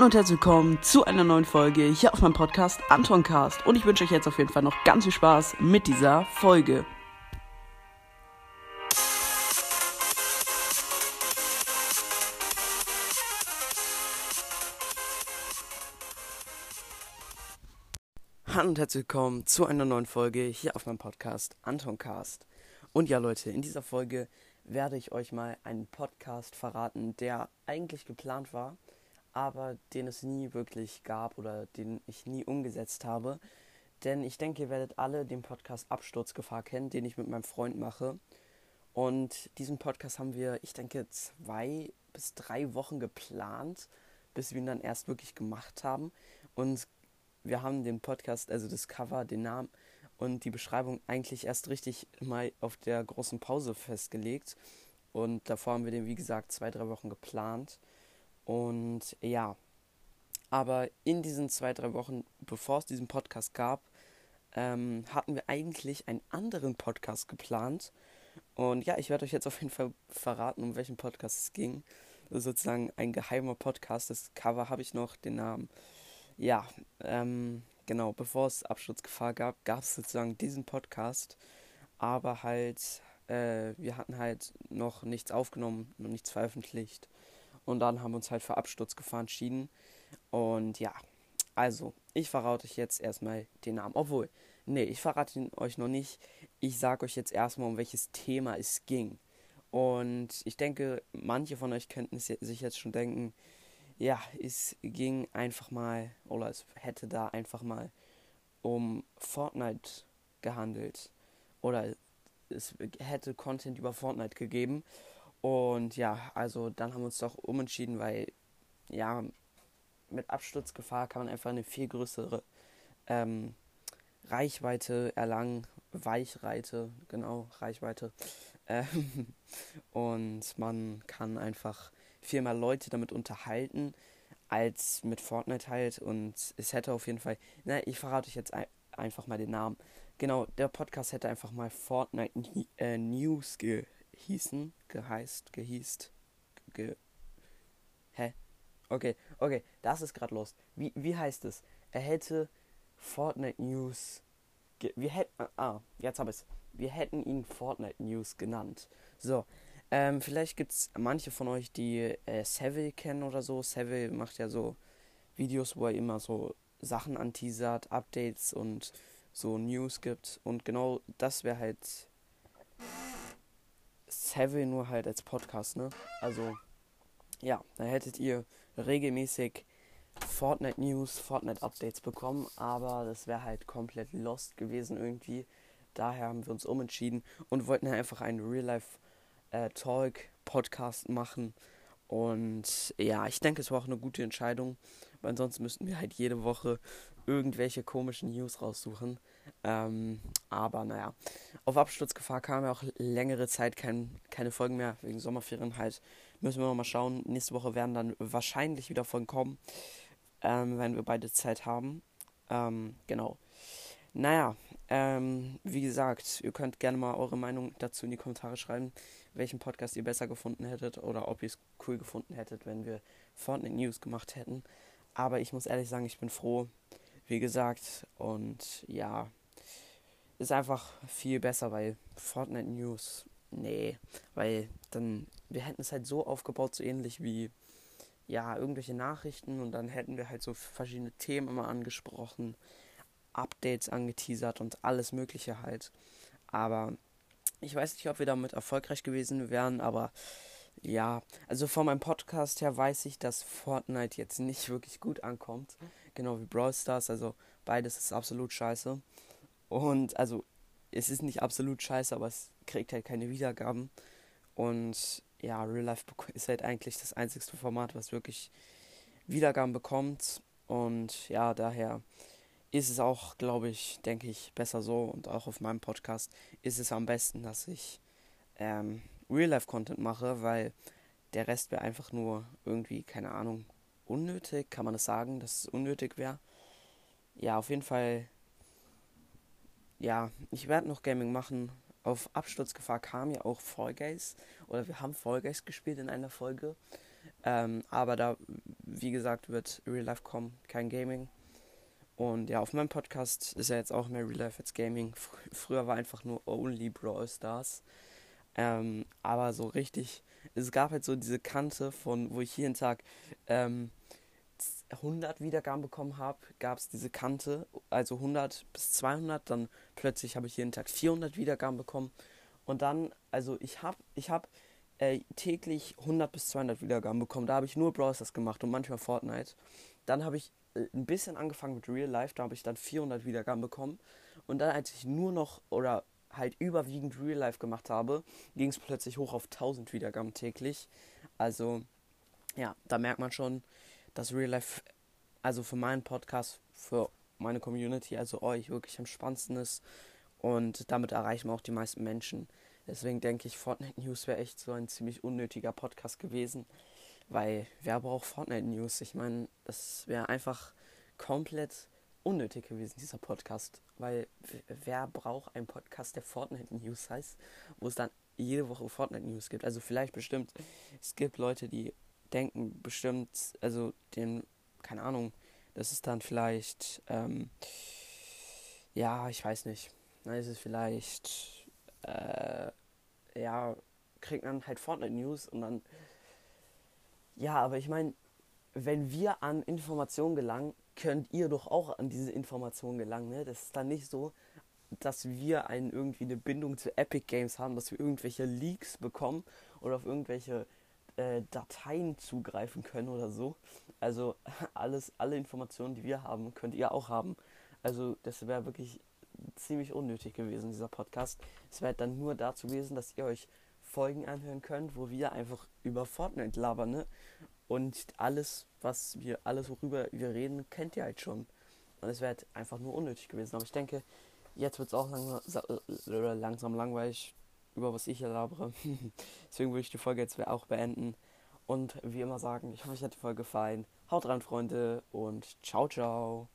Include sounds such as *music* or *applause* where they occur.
Hallo und herzlich willkommen zu einer neuen Folge hier auf meinem Podcast Antoncast. Und ich wünsche euch jetzt auf jeden Fall noch ganz viel Spaß mit dieser Folge. Hallo und herzlich willkommen zu einer neuen Folge hier auf meinem Podcast Antoncast. Und ja Leute, in dieser Folge werde ich euch mal einen Podcast verraten, der eigentlich geplant war, aber den es nie wirklich gab oder den ich nie umgesetzt habe. Denn ich denke, ihr werdet alle den Podcast Absturzgefahr kennen, den ich mit meinem Freund mache. Und diesen Podcast haben wir, ich denke, zwei bis drei Wochen geplant, bis wir ihn dann erst wirklich gemacht haben. Und wir haben den Podcast, also das Cover, den Namen und die Beschreibung eigentlich erst richtig mal auf der großen Pause festgelegt. Und davor haben wir den, wie gesagt, zwei, drei Wochen geplant. Und ja, aber in diesen zwei, drei Wochen, bevor es diesen Podcast gab, ähm, hatten wir eigentlich einen anderen Podcast geplant. Und ja, ich werde euch jetzt auf jeden Fall verraten, um welchen Podcast es ging. sozusagen ein geheimer Podcast. Das Cover habe ich noch, den Namen. Ja, ähm, genau, bevor es Absturzgefahr gab, gab es sozusagen diesen Podcast. Aber halt, äh, wir hatten halt noch nichts aufgenommen, noch nichts veröffentlicht. Und dann haben wir uns halt für Absturzgefahr entschieden. Und ja, also, ich verrate euch jetzt erstmal den Namen. Obwohl, nee, ich verrate ihn euch noch nicht. Ich sage euch jetzt erstmal, um welches Thema es ging. Und ich denke, manche von euch könnten sich jetzt schon denken, ja, es ging einfach mal, oder es hätte da einfach mal um Fortnite gehandelt. Oder es hätte Content über Fortnite gegeben. Und ja, also dann haben wir uns doch umentschieden, weil ja, mit Absturzgefahr kann man einfach eine viel größere ähm, Reichweite erlangen. Weichreite, genau, Reichweite. Ähm, *laughs* und man kann einfach viel mehr Leute damit unterhalten als mit Fortnite halt. Und es hätte auf jeden Fall, na, ich verrate euch jetzt ein, einfach mal den Namen. Genau, der Podcast hätte einfach mal Fortnite äh, News ge hießen, geheißt, gehießt, ge... Hä? Okay, okay, das ist gerade los. Wie, wie heißt es? Er hätte Fortnite News... Wir hätten... Ah, jetzt habe ich es. Wir hätten ihn Fortnite News genannt. So, ähm, vielleicht gibt es manche von euch, die äh, Seville kennen oder so. Seville macht ja so Videos, wo er immer so Sachen anteasert, Updates und so News gibt. Und genau das wäre halt Savile nur halt als Podcast, ne? Also, ja, da hättet ihr regelmäßig Fortnite News, Fortnite Updates bekommen, aber das wäre halt komplett lost gewesen irgendwie. Daher haben wir uns umentschieden und wollten einfach einen Real Life äh, Talk Podcast machen. Und ja, ich denke, es war auch eine gute Entscheidung, weil ansonsten müssten wir halt jede Woche irgendwelche komischen News raussuchen. Ähm, aber naja, auf Absturzgefahr kam ja auch längere Zeit kein, keine Folgen mehr, wegen Sommerferien halt. Müssen wir mal schauen. Nächste Woche werden dann wahrscheinlich wieder Folgen kommen, ähm, wenn wir beide Zeit haben. Ähm, genau. Naja, ähm, wie gesagt, ihr könnt gerne mal eure Meinung dazu in die Kommentare schreiben, welchen Podcast ihr besser gefunden hättet oder ob ihr es cool gefunden hättet, wenn wir Fortnite News gemacht hätten. Aber ich muss ehrlich sagen, ich bin froh, wie gesagt. Und ja, ist einfach viel besser, weil Fortnite News, nee, weil dann, wir hätten es halt so aufgebaut, so ähnlich wie, ja, irgendwelche Nachrichten und dann hätten wir halt so verschiedene Themen immer angesprochen, Updates angeteasert und alles Mögliche halt. Aber ich weiß nicht, ob wir damit erfolgreich gewesen wären, aber ja, also von meinem Podcast her weiß ich, dass Fortnite jetzt nicht wirklich gut ankommt genau wie Brawl Stars. Also beides ist absolut scheiße. Und also es ist nicht absolut scheiße, aber es kriegt halt keine Wiedergaben. Und ja, Real Life ist halt eigentlich das einzigste Format, was wirklich Wiedergaben bekommt. Und ja, daher ist es auch, glaube ich, denke ich, besser so. Und auch auf meinem Podcast ist es am besten, dass ich ähm, Real-Life-Content mache, weil der Rest wäre einfach nur irgendwie, keine Ahnung, unnötig. Kann man das sagen, dass es unnötig wäre? Ja, auf jeden Fall. Ja, ich werde noch Gaming machen. Auf Absturzgefahr kam ja auch Fall Guys. Oder wir haben Fall Guys gespielt in einer Folge. Ähm, aber da wie gesagt, wird Real Life kommen, kein Gaming. Und ja, auf meinem Podcast ist ja jetzt auch mehr Real Life als Gaming. Fr früher war einfach nur Only Brawl Stars. Ähm, aber so richtig, es gab halt so diese Kante von, wo ich jeden Tag ähm, 100 Wiedergaben bekommen habe, gab es diese Kante, also 100 bis 200, dann plötzlich habe ich jeden Tag 400 Wiedergaben bekommen und dann, also ich habe ich hab, äh, täglich 100 bis 200 Wiedergaben bekommen, da habe ich nur Brawl Stars gemacht und manchmal Fortnite. Dann habe ich äh, ein bisschen angefangen mit Real Life, da habe ich dann 400 Wiedergaben bekommen und dann als ich nur noch oder halt überwiegend Real Life gemacht habe, ging es plötzlich hoch auf 1000 Wiedergaben täglich. Also ja, da merkt man schon, dass Real Life, also für meinen Podcast, für meine Community, also euch, wirklich am spannendsten ist. Und damit erreichen wir auch die meisten Menschen. Deswegen denke ich, Fortnite News wäre echt so ein ziemlich unnötiger Podcast gewesen. Weil wer braucht Fortnite News? Ich meine, das wäre einfach komplett unnötig gewesen, dieser Podcast. Weil wer braucht einen Podcast, der Fortnite News heißt, wo es dann jede Woche Fortnite News gibt? Also vielleicht bestimmt, es gibt Leute, die denken bestimmt, also den, keine Ahnung, das ist dann vielleicht, ähm, ja, ich weiß nicht, dann ist es vielleicht, äh, ja, kriegt man halt Fortnite News und dann, ja, aber ich meine, wenn wir an Informationen gelangen, könnt ihr doch auch an diese Informationen gelangen, ne? Das ist dann nicht so, dass wir einen, irgendwie eine Bindung zu Epic Games haben, dass wir irgendwelche Leaks bekommen oder auf irgendwelche äh, Dateien zugreifen können oder so. Also *laughs* alles, alle Informationen, die wir haben, könnt ihr auch haben. Also das wäre wirklich ziemlich unnötig gewesen, dieser Podcast. Es wäre dann nur dazu gewesen, dass ihr euch Folgen anhören könnt, wo wir einfach über Fortnite labern, ne? Und alles, was wir, alles worüber wir reden, kennt ihr halt schon. Und es wäre halt einfach nur unnötig gewesen. Aber ich denke, jetzt wird es auch langsam, langsam langweilig über was ich hier labere. *laughs* Deswegen würde ich die Folge jetzt auch beenden. Und wie immer sagen, ich hoffe, euch hat die Folge gefallen. Haut rein, Freunde, und ciao, ciao.